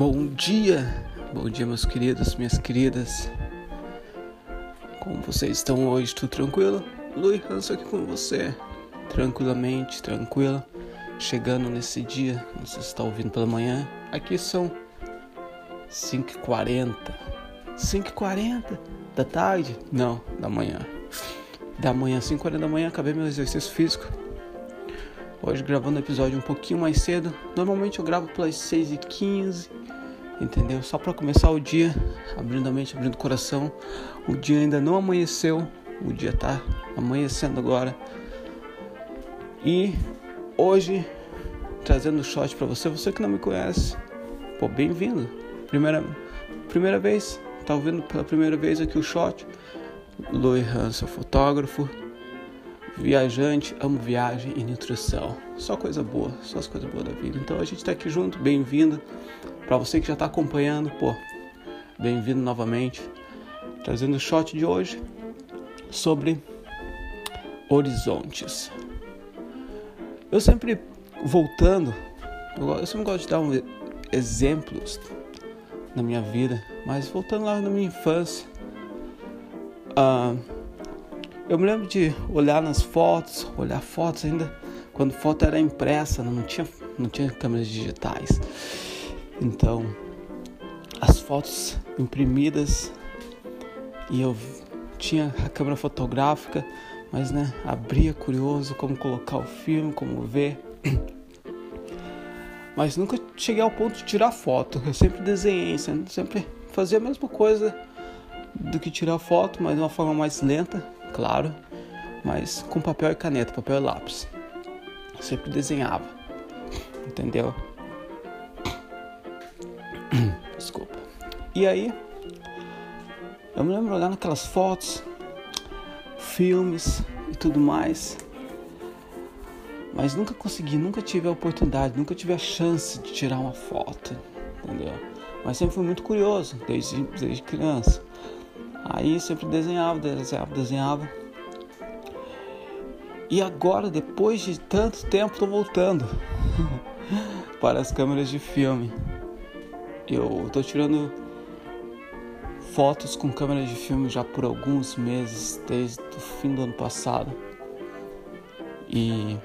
Bom dia, bom dia, meus queridos, minhas queridas. Como vocês estão hoje? Tudo tranquilo? Luiz Hanso aqui com você, tranquilamente, tranquila. Chegando nesse dia, se está ouvindo pela manhã. Aqui são 5h40. 5h40 da tarde? Não, da manhã. Da manhã, 5h40 da manhã, acabei meu exercício físico. Hoje gravando o episódio um pouquinho mais cedo. Normalmente eu gravo pelas 6h15 entendeu? Só para começar o dia, abrindo a mente, abrindo o coração. O dia ainda não amanheceu, o dia tá amanhecendo agora. E hoje trazendo o shot para você, você que não me conhece, pô, bem-vindo. Primeira primeira vez, tá ouvindo pela primeira vez aqui o shot. Louis Hansen, fotógrafo, viajante, amo viagem e nutrição. Só coisa boa, só as coisas boas da vida. Então a gente tá aqui junto, bem-vindo. Para você que já está acompanhando, pô, bem-vindo novamente, trazendo o shot de hoje sobre horizontes. Eu sempre voltando, eu sempre gosto de dar um, exemplos na minha vida, mas voltando lá na minha infância, uh, eu me lembro de olhar nas fotos, olhar fotos ainda quando foto era impressa, não tinha, não tinha câmeras digitais. Então, as fotos imprimidas e eu tinha a câmera fotográfica, mas né, abria curioso como colocar o filme, como ver. Mas nunca cheguei ao ponto de tirar foto. Eu sempre desenhei, sempre fazia a mesma coisa do que tirar foto, mas de uma forma mais lenta, claro, mas com papel e caneta, papel e lápis. Eu sempre desenhava, entendeu? Desculpa. E aí, eu me lembro olhando aquelas fotos, filmes e tudo mais. Mas nunca consegui, nunca tive a oportunidade, nunca tive a chance de tirar uma foto, entendeu? Mas sempre fui muito curioso, desde, desde criança. Aí sempre desenhava, desenhava, desenhava. E agora, depois de tanto tempo, estou voltando para as câmeras de filme. Eu estou tirando fotos com câmera de filme já por alguns meses, desde o fim do ano passado. E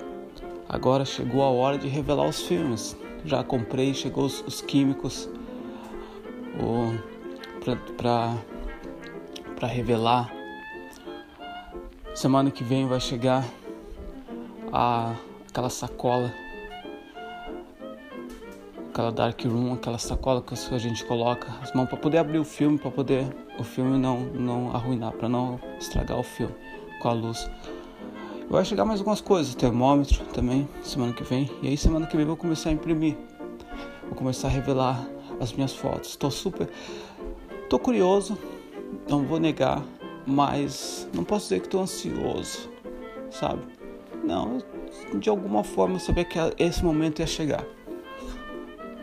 agora chegou a hora de revelar os filmes. Já comprei, chegou os, os químicos para revelar. Semana que vem vai chegar a, aquela sacola aquela dark room, aquela sacola que a gente coloca as mãos para poder abrir o filme, para poder o filme não não arruinar, para não estragar o filme com a luz. Vai chegar mais algumas coisas, termômetro também semana que vem. E aí semana que vem vou começar a imprimir. Vou começar a revelar as minhas fotos. Estou super tô curioso, não vou negar, mas não posso dizer que estou ansioso, sabe? Não, de alguma forma eu sabia que esse momento ia chegar.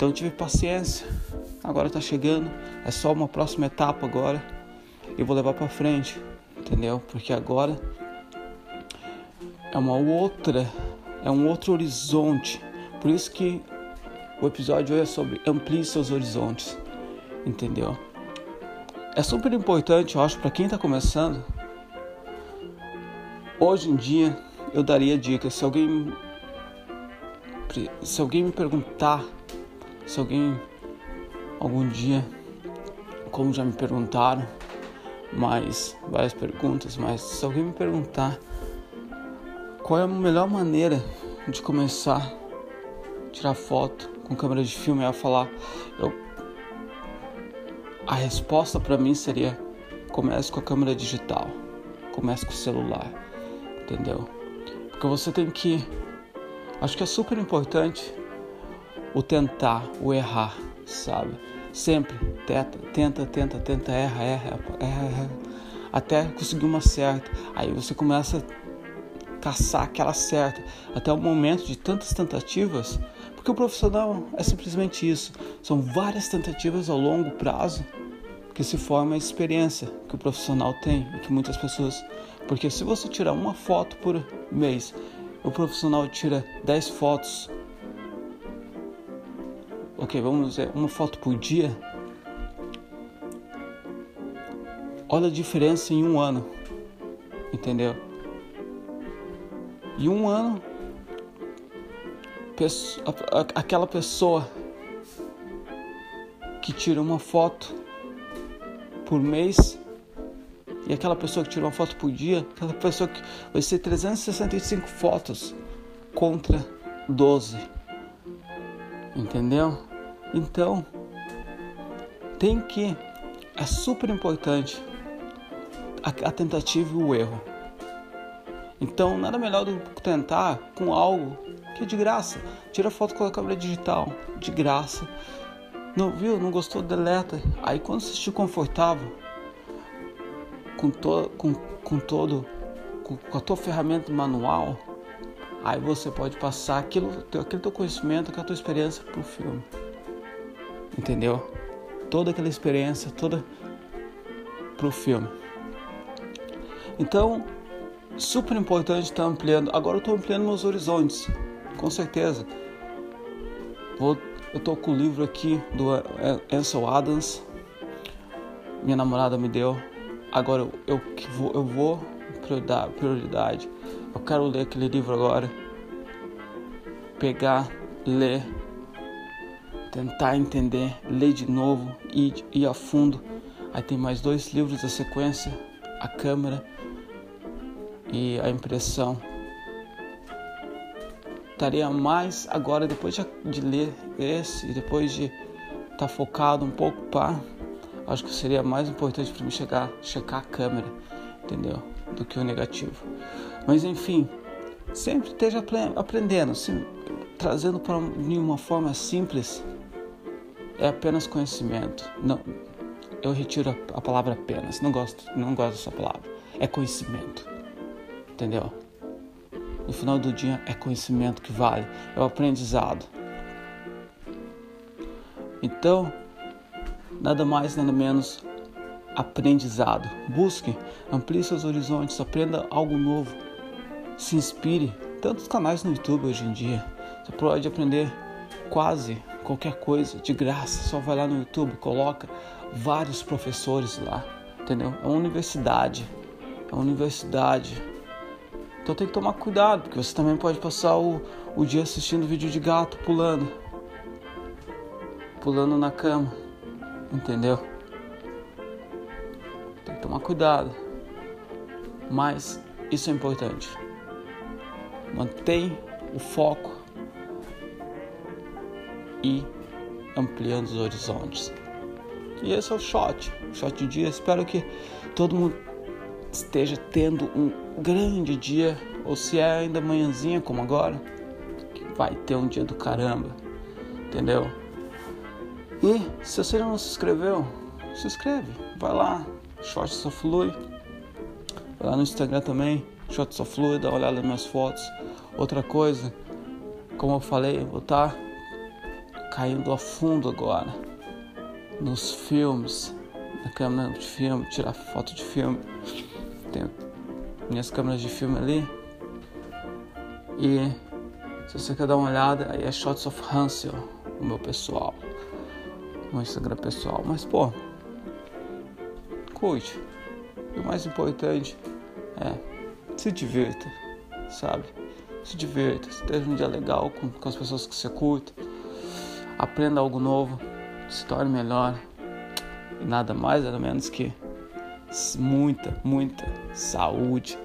Então tive paciência. Agora tá chegando, é só uma próxima etapa agora. Eu vou levar para frente, entendeu? Porque agora é uma outra, é um outro horizonte. Por isso que o episódio hoje é sobre amplie seus horizontes, entendeu? É super importante, eu acho, para quem está começando. Hoje em dia, eu daria dicas. Se alguém, se alguém me perguntar se alguém algum dia, como já me perguntaram, mais várias perguntas, mas se alguém me perguntar qual é a melhor maneira de começar a tirar foto com câmera de filme, eu ia falar, eu, a resposta para mim seria comece com a câmera digital, comece com o celular, entendeu? Porque você tem que, acho que é super importante o tentar, o errar, sabe? Sempre tenta, tenta, tenta, tenta, erra, erra, erra, erra, até conseguir uma certa. Aí você começa a caçar aquela certa, até o momento de tantas tentativas, porque o profissional é simplesmente isso. São várias tentativas ao longo prazo que se forma a experiência que o profissional tem e que muitas pessoas. Porque se você tirar uma foto por mês, o profissional tira 10 fotos ok, vamos dizer, uma foto por dia, olha a diferença em um ano, entendeu? Em um ano, aquela pessoa que tira uma foto por mês e aquela pessoa que tira uma foto por dia, aquela pessoa que vai ser 365 fotos contra 12. Entendeu? Então, tem que é super importante a, a tentativa e o erro. Então, nada melhor do que tentar com algo que é de graça. Tira foto com a câmera digital, de graça. Não viu? Não gostou? Deleta. Aí quando você estiver confortável com, to, com, com todo, com, com, a tua ferramenta manual, aí você pode passar aquilo, aquele teu conhecimento, aquela tua experiência para o filme. Entendeu? Toda aquela experiência, toda para o filme. Então, super importante estar tá ampliando. Agora eu estou ampliando meus horizontes, com certeza. Vou eu tô com o livro aqui do Ansel Adams. Minha namorada me deu. Agora eu, eu vou, eu vou prioridade. Eu quero ler aquele livro agora. Pegar, ler, tentar entender, ler de novo, ir, ir a fundo. Aí tem mais dois livros da sequência, a câmera e a impressão estaria mais agora, depois de, de ler esse e depois de estar tá focado um pouco para. Acho que seria mais importante para mim chegar, checar a câmera, entendeu? Do que o negativo. Mas enfim, sempre esteja aprendendo, trazendo para uma forma simples. É apenas conhecimento. Não, eu retiro a, palavra apenas. Não gosto, não gosto dessa palavra. É conhecimento, entendeu? No final do dia é conhecimento que vale, é o aprendizado. Então, nada mais, nada menos aprendizado. Busque, amplie seus horizontes, aprenda algo novo. Se inspire. Tantos canais no YouTube hoje em dia. Você pode aprender quase qualquer coisa de graça. Só vai lá no YouTube, coloca vários professores lá. Entendeu? É uma universidade. É uma universidade então tem que tomar cuidado, porque você também pode passar o, o dia assistindo vídeo de gato pulando. Pulando na cama. Entendeu? Tem que tomar cuidado. Mas isso é importante. Mantém o foco e ampliando os horizontes. E esse é o shot, shot de dia. Espero que todo mundo esteja tendo um grande dia, ou se é ainda manhãzinha como agora, que vai ter um dia do caramba, entendeu? E se você não se inscreveu, se inscreve, vai lá, Short Só Flui, vai lá no Instagram também, Short Só Flui, dá uma olhada nas minhas fotos. Outra coisa, como eu falei, vou estar tá caindo a fundo agora nos filmes, na câmera de filme, tirar foto de filme tenho minhas câmeras de filme ali. E se você quer dar uma olhada, aí é Shots of Hansel, o meu pessoal, o meu Instagram pessoal. Mas pô, curte. E o mais importante é se divirta, sabe? Se divirta, esteja um dia legal com, com as pessoas que você curte, aprenda algo novo, se torne melhor. E nada mais, nada menos que muita, muita saúde.